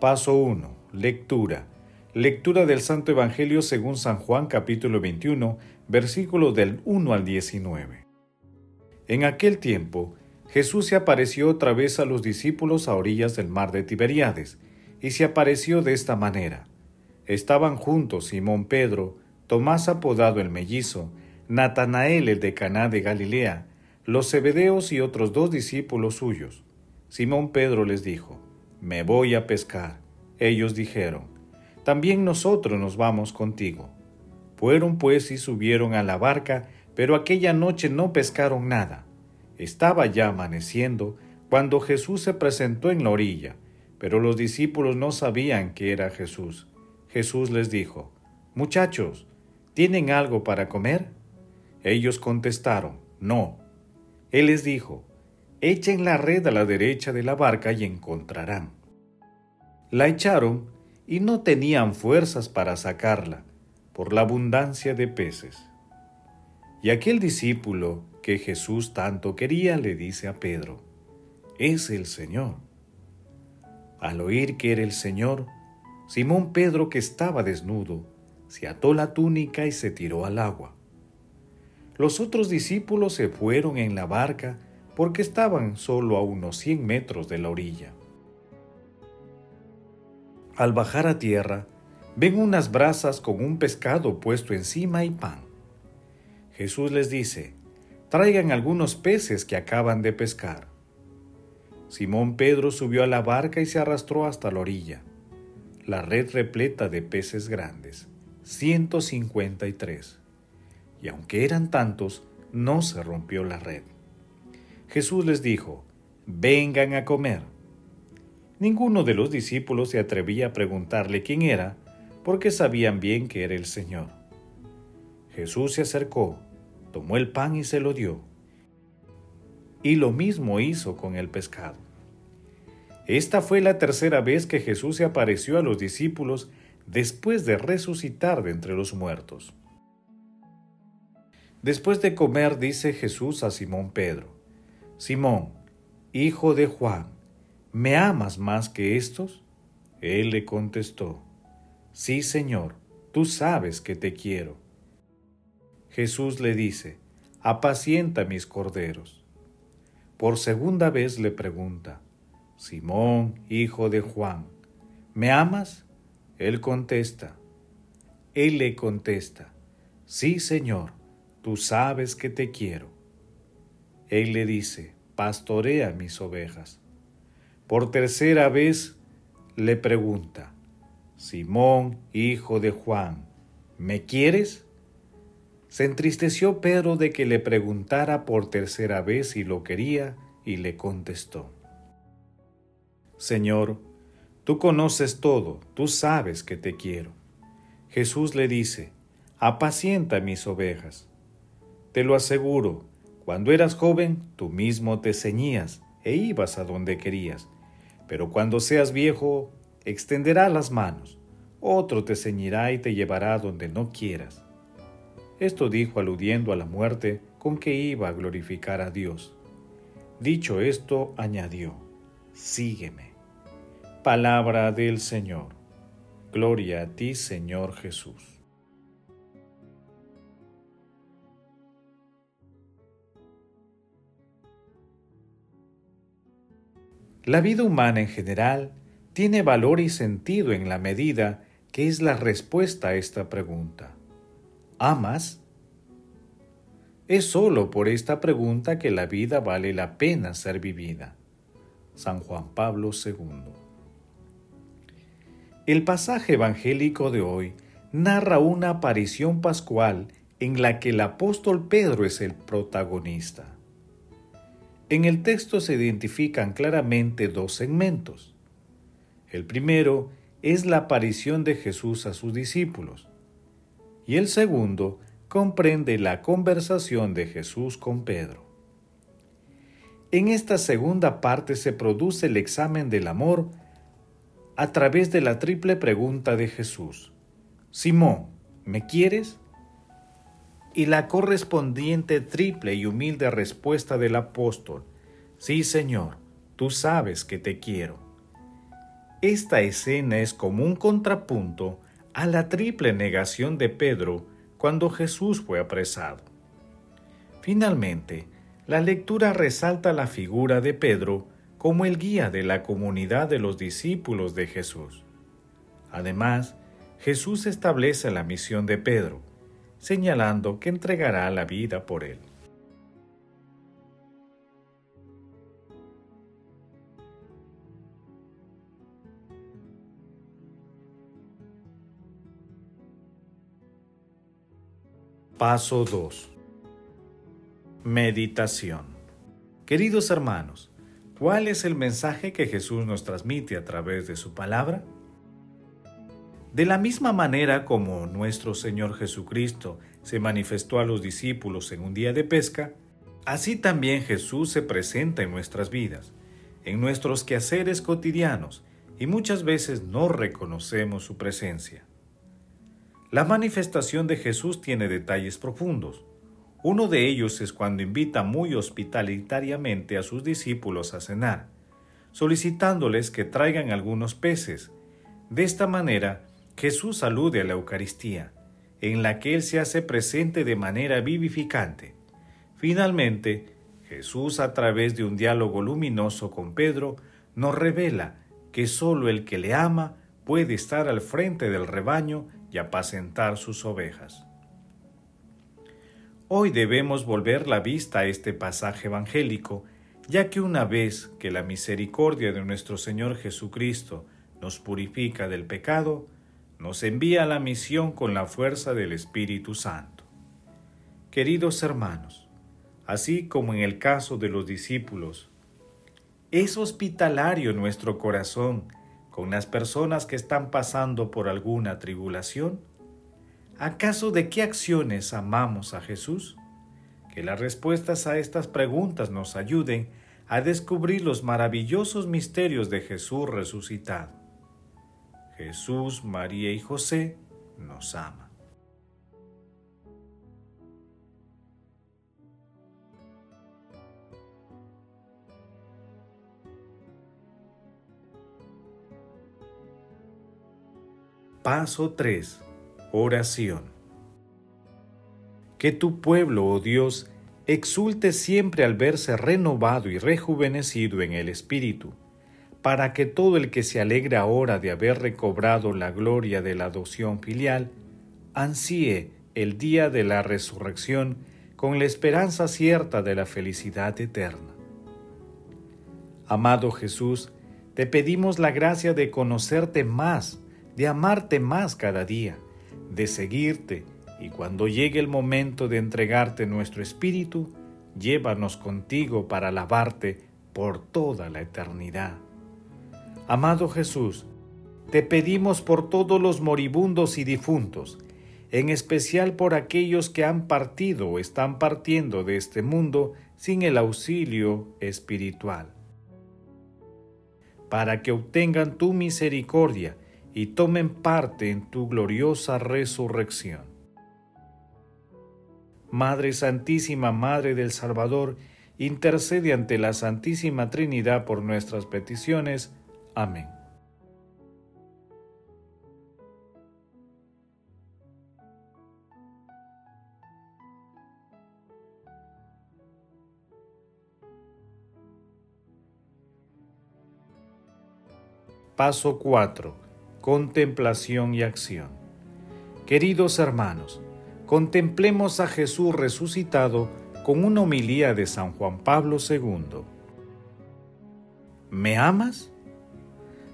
Paso 1. Lectura. Lectura del Santo Evangelio según San Juan capítulo 21, versículos del 1 al 19. En aquel tiempo, Jesús se apareció otra vez a los discípulos a orillas del mar de Tiberíades, y se apareció de esta manera. Estaban juntos Simón Pedro, Tomás apodado el mellizo, Natanael el de Caná de Galilea, los Zebedeos y otros dos discípulos suyos. Simón Pedro les dijo: me voy a pescar. Ellos dijeron, también nosotros nos vamos contigo. Fueron pues y subieron a la barca, pero aquella noche no pescaron nada. Estaba ya amaneciendo cuando Jesús se presentó en la orilla, pero los discípulos no sabían que era Jesús. Jesús les dijo, Muchachos, ¿tienen algo para comer? Ellos contestaron, No. Él les dijo, Echen la red a la derecha de la barca y encontrarán. La echaron y no tenían fuerzas para sacarla por la abundancia de peces. Y aquel discípulo que Jesús tanto quería le dice a Pedro, es el Señor. Al oír que era el Señor, Simón Pedro, que estaba desnudo, se ató la túnica y se tiró al agua. Los otros discípulos se fueron en la barca porque estaban solo a unos cien metros de la orilla. Al bajar a tierra, ven unas brasas con un pescado puesto encima y pan. Jesús les dice, traigan algunos peces que acaban de pescar. Simón Pedro subió a la barca y se arrastró hasta la orilla. La red repleta de peces grandes, 153. Y aunque eran tantos, no se rompió la red. Jesús les dijo, vengan a comer. Ninguno de los discípulos se atrevía a preguntarle quién era, porque sabían bien que era el Señor. Jesús se acercó, tomó el pan y se lo dio. Y lo mismo hizo con el pescado. Esta fue la tercera vez que Jesús se apareció a los discípulos después de resucitar de entre los muertos. Después de comer, dice Jesús a Simón Pedro, Simón, hijo de Juan, ¿me amas más que estos? Él le contestó, Sí, Señor, tú sabes que te quiero. Jesús le dice, Apacienta mis corderos. Por segunda vez le pregunta, Simón, hijo de Juan, ¿me amas? Él contesta, Él le contesta, Sí, Señor, tú sabes que te quiero. Él le dice, pastorea mis ovejas. Por tercera vez le pregunta, Simón, hijo de Juan, ¿me quieres? Se entristeció Pedro de que le preguntara por tercera vez si lo quería y le contestó, Señor, tú conoces todo, tú sabes que te quiero. Jesús le dice, apacienta mis ovejas. Te lo aseguro, cuando eras joven, tú mismo te ceñías e ibas a donde querías, pero cuando seas viejo, extenderás las manos, otro te ceñirá y te llevará donde no quieras. Esto dijo aludiendo a la muerte con que iba a glorificar a Dios. Dicho esto, añadió, Sígueme. Palabra del Señor. Gloria a ti, Señor Jesús. La vida humana en general tiene valor y sentido en la medida que es la respuesta a esta pregunta. ¿Amas? Es sólo por esta pregunta que la vida vale la pena ser vivida. San Juan Pablo II. El pasaje evangélico de hoy narra una aparición pascual en la que el apóstol Pedro es el protagonista. En el texto se identifican claramente dos segmentos. El primero es la aparición de Jesús a sus discípulos y el segundo comprende la conversación de Jesús con Pedro. En esta segunda parte se produce el examen del amor a través de la triple pregunta de Jesús. Simón, ¿me quieres? Y la correspondiente triple y humilde respuesta del apóstol. Sí, Señor, tú sabes que te quiero. Esta escena es como un contrapunto a la triple negación de Pedro cuando Jesús fue apresado. Finalmente, la lectura resalta la figura de Pedro como el guía de la comunidad de los discípulos de Jesús. Además, Jesús establece la misión de Pedro, señalando que entregará la vida por él. Paso 2. Meditación. Queridos hermanos, ¿cuál es el mensaje que Jesús nos transmite a través de su palabra? De la misma manera como nuestro Señor Jesucristo se manifestó a los discípulos en un día de pesca, así también Jesús se presenta en nuestras vidas, en nuestros quehaceres cotidianos, y muchas veces no reconocemos su presencia. La manifestación de Jesús tiene detalles profundos. Uno de ellos es cuando invita muy hospitalitariamente a sus discípulos a cenar, solicitándoles que traigan algunos peces. De esta manera, Jesús alude a la Eucaristía, en la que Él se hace presente de manera vivificante. Finalmente, Jesús, a través de un diálogo luminoso con Pedro, nos revela que sólo el que le ama puede estar al frente del rebaño y apacentar sus ovejas. Hoy debemos volver la vista a este pasaje evangélico, ya que una vez que la misericordia de nuestro Señor Jesucristo nos purifica del pecado, nos envía a la misión con la fuerza del Espíritu Santo. Queridos hermanos, así como en el caso de los discípulos, es hospitalario nuestro corazón con las personas que están pasando por alguna tribulación? ¿Acaso de qué acciones amamos a Jesús? Que las respuestas a estas preguntas nos ayuden a descubrir los maravillosos misterios de Jesús resucitado. Jesús, María y José nos ama. Paso 3. Oración. Que tu pueblo, oh Dios, exulte siempre al verse renovado y rejuvenecido en el Espíritu, para que todo el que se alegra ahora de haber recobrado la gloria de la adopción filial, ansíe el día de la resurrección con la esperanza cierta de la felicidad eterna. Amado Jesús, te pedimos la gracia de conocerte más, de amarte más cada día, de seguirte y cuando llegue el momento de entregarte nuestro espíritu, llévanos contigo para alabarte por toda la eternidad. Amado Jesús, te pedimos por todos los moribundos y difuntos, en especial por aquellos que han partido o están partiendo de este mundo sin el auxilio espiritual, para que obtengan tu misericordia y tomen parte en tu gloriosa resurrección. Madre Santísima, Madre del Salvador, intercede ante la Santísima Trinidad por nuestras peticiones. Amén. Paso 4 contemplación y acción. Queridos hermanos, contemplemos a Jesús resucitado con una homilía de San Juan Pablo II. ¿Me amas?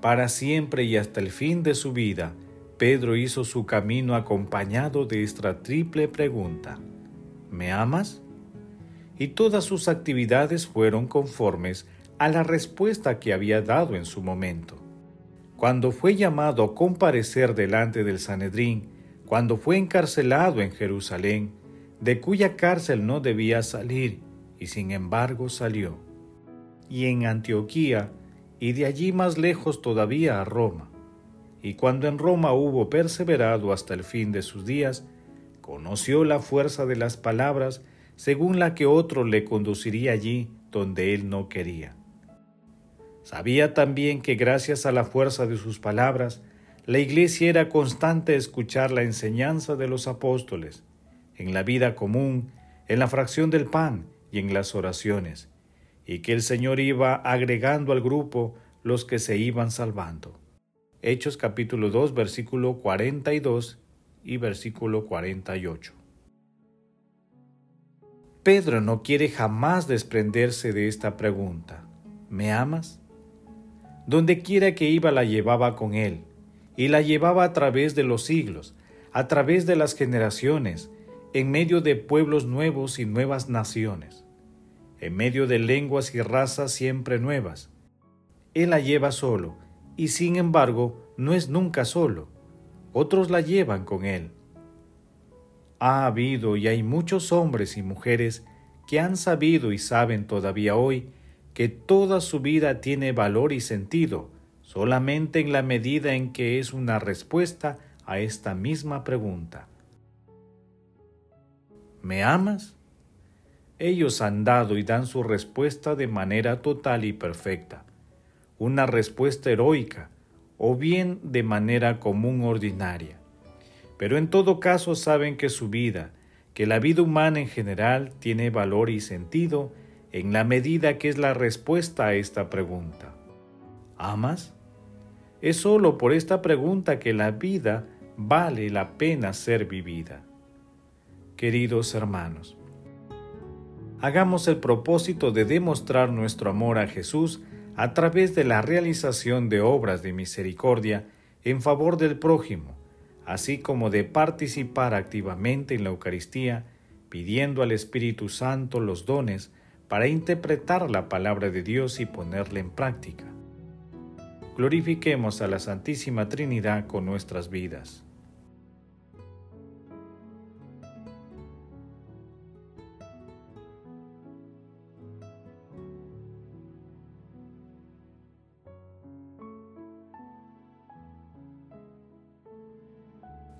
Para siempre y hasta el fin de su vida, Pedro hizo su camino acompañado de esta triple pregunta. ¿Me amas? Y todas sus actividades fueron conformes a la respuesta que había dado en su momento. Cuando fue llamado a comparecer delante del Sanedrín, cuando fue encarcelado en Jerusalén, de cuya cárcel no debía salir, y sin embargo salió. Y en Antioquía, y de allí más lejos todavía a Roma. Y cuando en Roma hubo perseverado hasta el fin de sus días, conoció la fuerza de las palabras según la que otro le conduciría allí donde él no quería. Sabía también que gracias a la fuerza de sus palabras, la iglesia era constante escuchar la enseñanza de los apóstoles, en la vida común, en la fracción del pan y en las oraciones, y que el Señor iba agregando al grupo los que se iban salvando. Hechos capítulo 2 versículo 42 y versículo 48. Pedro no quiere jamás desprenderse de esta pregunta. ¿Me amas? Donde quiera que iba la llevaba con él, y la llevaba a través de los siglos, a través de las generaciones, en medio de pueblos nuevos y nuevas naciones, en medio de lenguas y razas siempre nuevas. Él la lleva solo, y sin embargo no es nunca solo. Otros la llevan con él. Ha habido y hay muchos hombres y mujeres que han sabido y saben todavía hoy que toda su vida tiene valor y sentido solamente en la medida en que es una respuesta a esta misma pregunta. ¿Me amas? Ellos han dado y dan su respuesta de manera total y perfecta, una respuesta heroica o bien de manera común ordinaria. Pero en todo caso saben que su vida, que la vida humana en general tiene valor y sentido en la medida que es la respuesta a esta pregunta. ¿Amas? Es solo por esta pregunta que la vida vale la pena ser vivida. Queridos hermanos, hagamos el propósito de demostrar nuestro amor a Jesús a través de la realización de obras de misericordia en favor del prójimo, así como de participar activamente en la Eucaristía, pidiendo al Espíritu Santo los dones para interpretar la palabra de Dios y ponerla en práctica. Glorifiquemos a la Santísima Trinidad con nuestras vidas.